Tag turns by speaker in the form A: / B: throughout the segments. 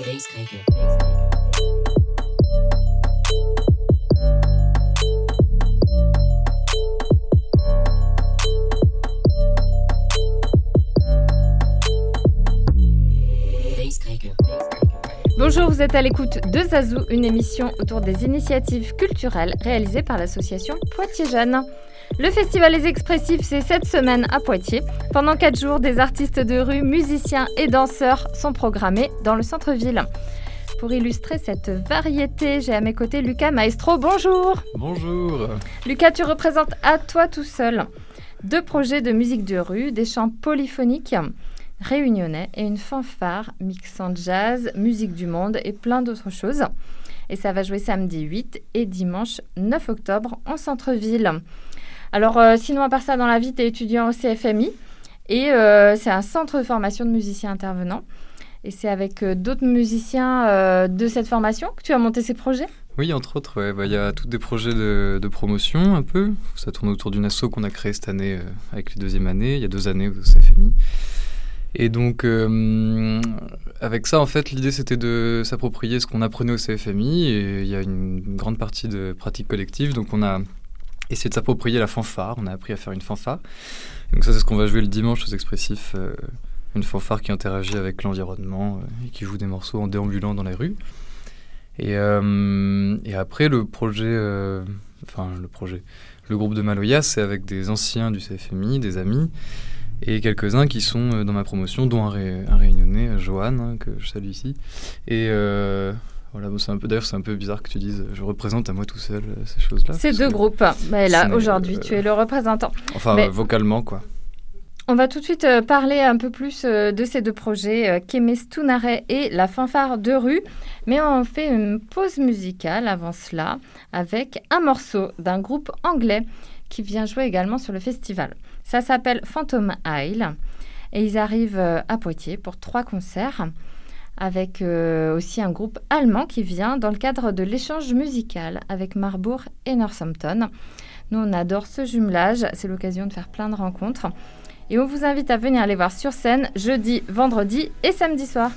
A: Bassmaker. Bassmaker. Bonjour, vous êtes à l'écoute de Zazou, une émission autour des initiatives culturelles réalisées par l'association Poitiers Jeunes. Le festival Les Expressifs, c'est cette semaine à Poitiers. Pendant quatre jours, des artistes de rue, musiciens et danseurs sont programmés dans le centre-ville. Pour illustrer cette variété, j'ai à mes côtés Lucas Maestro. Bonjour
B: Bonjour
A: Lucas, tu représentes à toi tout seul deux projets de musique de rue, des chants polyphoniques réunionnais et une fanfare mixant jazz, musique du monde et plein d'autres choses. Et ça va jouer samedi 8 et dimanche 9 octobre en centre-ville. Alors, euh, sinon, à part ça, dans la vie, tu es étudiant au CFMI. Et euh, c'est un centre de formation de musiciens intervenants. Et c'est avec euh, d'autres musiciens de cette formation que tu as monté ces projets?
B: Oui, entre autres, bah, il y a tous des projets de, promotion un peu. Ça tourne autour d'une asso qu'on a créée cette année avec les deuxièmes années, il y a deux années au CFMI. Et donc, euh, avec ça, en fait, l'idée c'était de s'approprier ce qu'on apprenait au CFMI. Et il y a une grande partie de pratique collective. Donc, on a essayé de s'approprier la fanfare. On a appris à faire une fanfare. donc, ça, c'est ce qu'on va jouer le dimanche aux expressifs. Euh, une fanfare qui interagit avec l'environnement euh, et qui joue des morceaux en déambulant dans la rue. Et, et après, le projet. enfin, le projet. Le groupe de Maloya, c'est avec des anciens du CFMI, des amis et quelques-uns qui sont euh, dans ma promotion, dont un, réunionnais, euh, Johan, hein, que je salue ici. Et euh, voilà, c'est un peu, d'ailleurs, c'est un peu bizarre que tu dises je représente à moi tout seul ces choses-là.
A: Ces deux groupes. Mais là, aujourd'hui, tu es le représentant.
B: Enfin, vocalement, quoi.
A: On va tout de suite parler un peu plus de ces deux projets, Kémé Stunare et la fanfare de rue. Mais on fait une pause musicale avant cela avec un morceau d'un groupe anglais qui vient jouer également sur le festival. Ça s'appelle Phantom Isle et ils arrivent euh, à Poitiers pour trois concerts avec euh, aussi un groupe allemand qui vient dans le cadre de l'échange musical avec Marbourg et Northampton. Nous, on adore ce jumelage, c'est l'occasion de faire plein de rencontres. Et on vous invite à venir les voir sur scène jeudi, vendredi et samedi soir.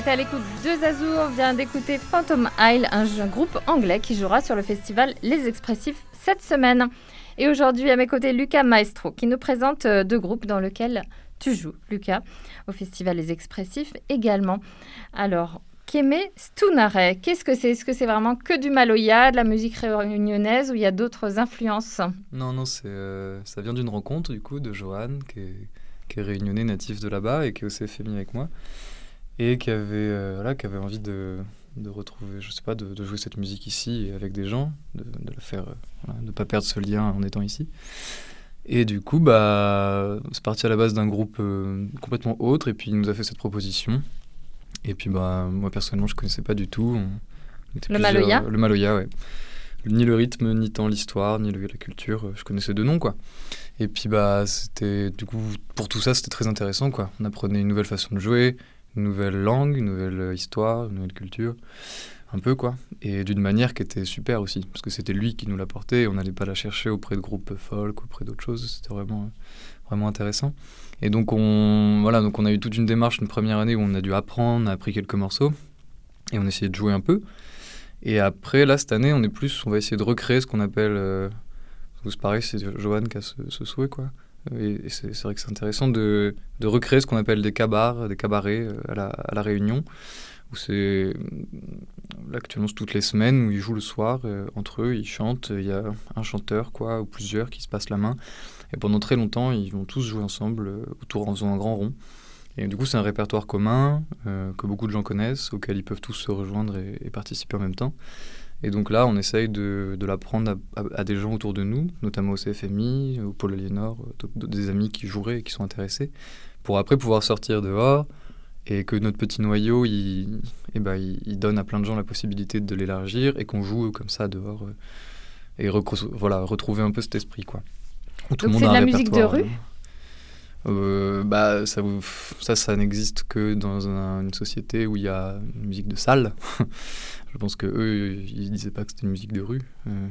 A: Êtes à l'écoute de Zazou, on vient d'écouter Phantom Isle, un, groupe anglais qui jouera sur le festival Les Expressifs cette semaine. Et aujourd'hui, à mes côtés, Lucas Maestro, qui nous présente euh, deux groupes dans lesquels tu joues, Lucas, au festival Les Expressifs également. Alors, Kémé Stunare, qu'est-ce que c'est? Est-ce que c'est vraiment que du maloya, de la musique réunionnaise ou il y a d'autres influences?
B: Non, non, euh, ça vient d'une rencontre du coup de Johan, qui est, qui est réunionnais natif de là-bas et qui est au CFMI avec moi, et qui avait, euh, voilà, qui avait envie de, de retrouver, je sais pas, de, de, jouer cette musique ici avec des gens, de, de le faire, euh, voilà, de ne pas perdre ce lien en étant ici. Et du coup, bah, c'est parti à la base d'un groupe euh, complètement autre, et puis il nous a fait cette proposition. Et puis, bah, moi personnellement, je connaissais pas du tout.
A: le Maloya
B: Le Maloya, ouais. Ni le rythme, ni tant l'histoire, ni le, la culture. Je connaissais deux noms, quoi. Et puis, bah, c'était, du coup, pour tout ça, c'était très intéressant, quoi. On apprenait une nouvelle façon de jouer, une nouvelle langue, une nouvelle histoire, une nouvelle culture. Un peu, quoi. Et d'une manière qui était super aussi. Parce que c'était lui qui nous l'apportait. On n'allait pas la chercher auprès de groupes folk, auprès d'autres choses. C'était vraiment, vraiment intéressant. Et donc on, voilà, donc on a eu toute une démarche une première année où on a dû apprendre, on a appris quelques morceaux et on essayait de jouer un peu. Et après, là, cette année, on est plus, on va essayer de recréer ce qu'on appelle, euh, c'est pareil, c'est Johan qui a ce, ce souhait, quoi. C'est vrai que c'est intéressant de, recréer ce qu'on appelle des cabars, des cabarets euh, à la, Réunion, où c'est, actuellement, toutes les semaines, où ils jouent le soir, euh, entre eux, ils chantent, il y a un chanteur, quoi, ou plusieurs qui se passent la main. Et pendant très longtemps, ils vont tous jouer ensemble euh, autour en faisant un grand rond. Et du coup, c'est un répertoire commun que beaucoup de gens connaissent, auquel ils peuvent tous se rejoindre et, participer en même temps. Et donc là, on essaye de, de l'apprendre à, à, à, des gens autour de nous, notamment au CFMI, au Pôle Aliénor, des amis qui joueraient et qui sont intéressés, pour après pouvoir sortir dehors et que notre petit noyau, il, eh ben, il, il donne à plein de gens la possibilité de l'élargir et qu'on joue comme ça dehors euh, et voilà, retrouver un peu cet esprit, quoi.
A: Tout Donc c'est de la musique de rue
B: euh, bah, ça, ça, ça n'existe que dans un, une société où il y a une musique de salle. Je pense que eux, ils disaient pas que c'était une musique de rue. Euh,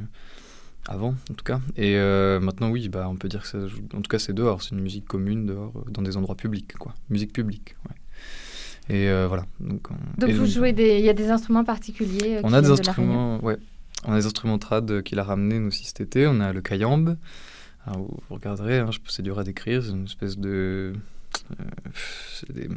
B: avant, en tout cas. Et euh, maintenant, oui, bah, on peut dire que ça, en tout cas, c'est dehors. C'est une musique commune dehors, dans des endroits publics, quoi. Musique publique, ouais. Et voilà. Donc, on,
A: donc vous donc, jouez des... Il y a des instruments particuliers
B: On a des instruments, ouais. On a des instruments trad qu'il a ramenés, nous aussi, cet été. On a le kayambe. Alors, vous, regarderez, hein, c'est dur à décrire. C'est une espèce de... c'est des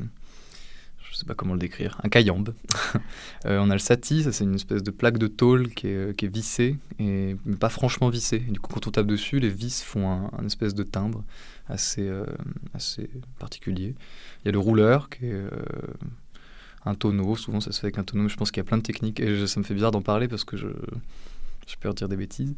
B: je sais pas comment le décrire, un cayambe. euh, on a le sati, ça c'est une espèce de plaque de tôle qui est, est vissée, et, mais pas franchement vissée. Du coup, quand on tape dessus, les vis font un, espèce de timbre assez, euh, assez particulier. Il y a le rouleur qui est euh, un tonneau, souvent ça se fait avec un tonneau, mais je pense qu'il y a plein de techniques, et ça me fait bizarre d'en parler parce que je, je peux dire des bêtises.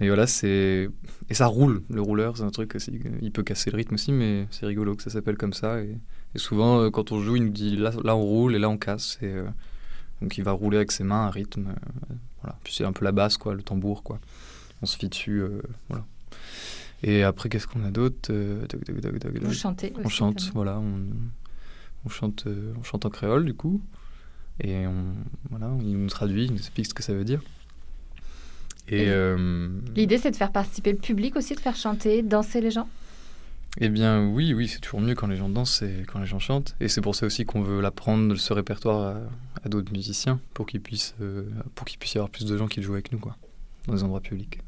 B: Et voilà, c'est. Et ça roule, le rouleur, c'est un truc, il peut casser le rythme aussi, mais c'est rigolo que ça s'appelle comme ça. Et, et souvent, euh, quand on joue, il nous dit là, là on roule et là on casse. Et, euh, donc il va rouler avec ses mains un rythme. Euh, voilà. Puis c'est un peu la basse, quoi, le tambour, quoi. On se fie dessus, voilà. Et après, qu'est-ce qu'on a d'autre On aussi, chante, voilà. On, on, chante, on chante en créole, du coup. Et on, voilà, il nous traduit, il nous explique ce que ça veut dire.
A: Et, euh... L'idée, c'est de faire participer le public aussi, de faire chanter, danser les gens?
B: Eh bien, oui, oui, c'est toujours mieux quand les gens dansent et quand les gens chantent. Et c'est pour ça aussi qu'on veut l'apprendre, ce répertoire, à, à d'autres musiciens, pour qu'il puisse, euh, pour qu'il puisse y avoir plus de gens qui jouent avec nous, quoi, dans des endroits publics.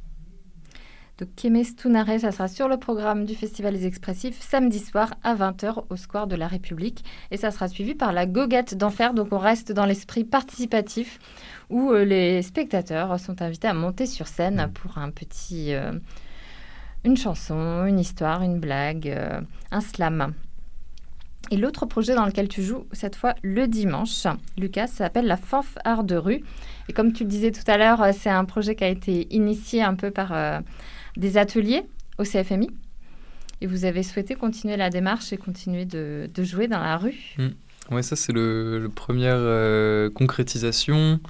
A: Donc, Kémé Stunare, ça sera sur le programme du Festival des Expressifs samedi soir à 20h au Square de la République. Et ça sera suivi par la Goguette d'Enfer. Donc, on reste dans l'esprit participatif où euh, les spectateurs sont invités à monter sur scène pour un petit. Euh, une chanson, une histoire, une blague, euh, un slam. Et l'autre projet dans lequel tu joues, cette fois le dimanche, Lucas, s'appelle la fanfare de rue. Et comme tu le disais tout à l'heure, c'est un projet qui a été initié un peu par des ateliers au CFMI. Et vous avez souhaité continuer la démarche et continuer de, jouer dans la rue.
B: Mmh. Oui, ça c'est le, le, première euh, concrétisation,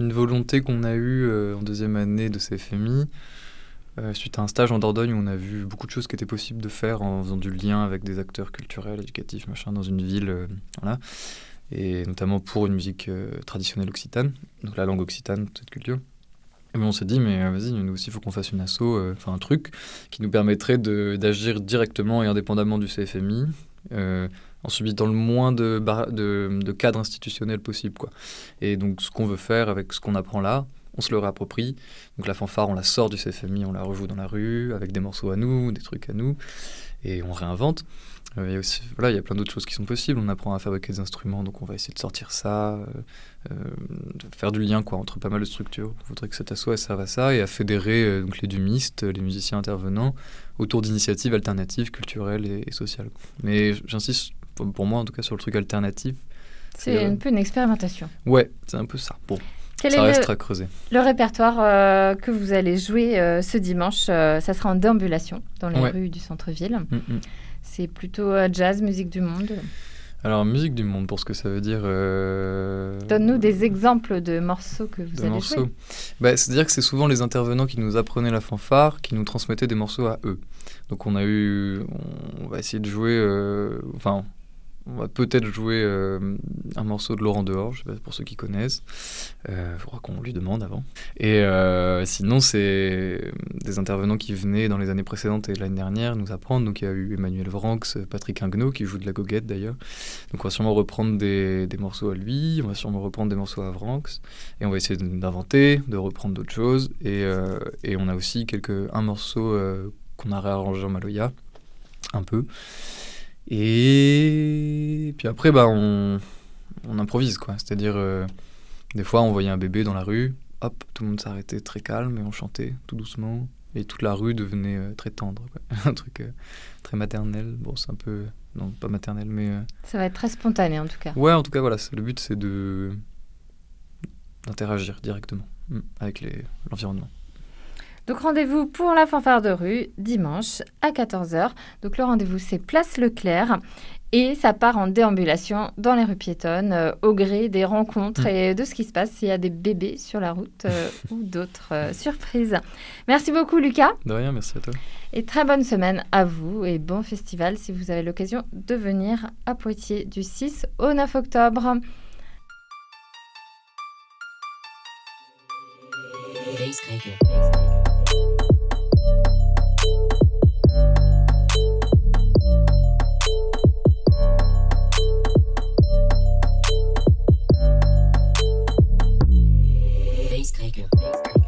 B: une volonté qu'on a eue euh, en deuxième année de CFMI. Euh, suite à un stage en Dordogne où on a vu beaucoup de choses qui étaient possibles de faire en faisant du lien avec des acteurs culturels, éducatifs, machin, dans une ville, et notamment pour une musique traditionnelle occitane, donc la langue occitane, cette culture. Et bien on s'est dit, mais vas-y, nous aussi, il faut qu'on fasse une asso, enfin un truc qui nous permettrait d'agir directement et indépendamment du CFMI, en subitant le moins de, de, de cadres institutionnels possible. Quoi. Et donc ce qu'on veut faire avec ce qu'on apprend là, on se le réapproprie. Donc la fanfare, on la sort du CFMI, on la rejoue dans la rue, avec des morceaux à nous, des trucs à nous, et on réinvente. Euh, il y a aussi, voilà, il y a plein d'autres choses qui sont possibles. On apprend à fabriquer des instruments, donc on va essayer de sortir ça, euh, euh, de faire du lien quoi, entre pas mal de structures. On voudrait que cet assaut serve à ça et à fédérer donc, les dumistes, les musiciens intervenants, autour d'initiatives alternatives, culturelles et, sociales. Mais j'insiste, pour moi en tout cas, sur le truc alternatif.
A: C'est un peu une expérimentation.
B: Ouais, c'est un peu ça. Bon.
A: Quel
B: ça
A: est
B: reste
A: le,
B: à creuser.
A: Le répertoire que vous allez jouer ce dimanche, ça sera en déambulation dans les rues du centre-ville. Mm, mm. C'est plutôt euh, jazz, musique du monde
B: alors, musique du monde, pour ce que ça veut dire. Euh,
A: Donne-nous des exemples de morceaux que vous avez morceaux. jouer.
B: Bah, C'est-à-dire que c'est souvent les intervenants qui nous apprenaient la fanfare, qui nous transmettaient des morceaux à eux. Donc, on a eu. On va essayer de jouer. Euh, enfin, on va peut-être jouer euh, un morceau de Laurent Dehors, je sais pas pour ceux qui connaissent. Il euh, faudra qu'on lui demande avant. Et euh, sinon, c'est des intervenants qui venaient dans les années précédentes et l'année dernière nous apprendre. Donc il y a eu Emmanuel Vranx, Patrick Ingnaud qui joue de la goguette d'ailleurs. Donc on va sûrement reprendre des, des, morceaux à lui, on va sûrement reprendre des morceaux à Vranx. Et on va essayer d'inventer, de reprendre d'autres choses. Et, et, on a aussi quelques, un morceau qu'on a réarrangé en Maloya, un peu. Et puis après, bah, on, on improvise, quoi. C'est-à-dire, euh, des fois, on voyait un bébé dans la rue, hop, tout le monde s'arrêtait très calme et on chantait tout doucement. Et toute la rue devenait euh, très tendre, un truc euh, très maternel. Bon, c'est un peu. Non, pas maternel, mais.
A: Ça va être très spontané en tout cas.
B: Ouais, en tout cas, voilà. Le but, c'est de d'interagir directement mm, avec l'environnement.
A: Donc rendez-vous pour la fanfare de rue dimanche à 14h. Donc le rendez-vous c'est Place Leclerc et ça part en déambulation dans les rues piétonnes euh, au gré des rencontres mm. et de ce qui se passe s'il y a des bébés sur la route euh, ou d'autres euh, surprises. Merci beaucoup Lucas.
B: De rien, merci à toi.
A: Et très bonne semaine à vous et bon festival si vous avez l'occasion de venir à Poitiers du 6 au 9 octobre. Base Bass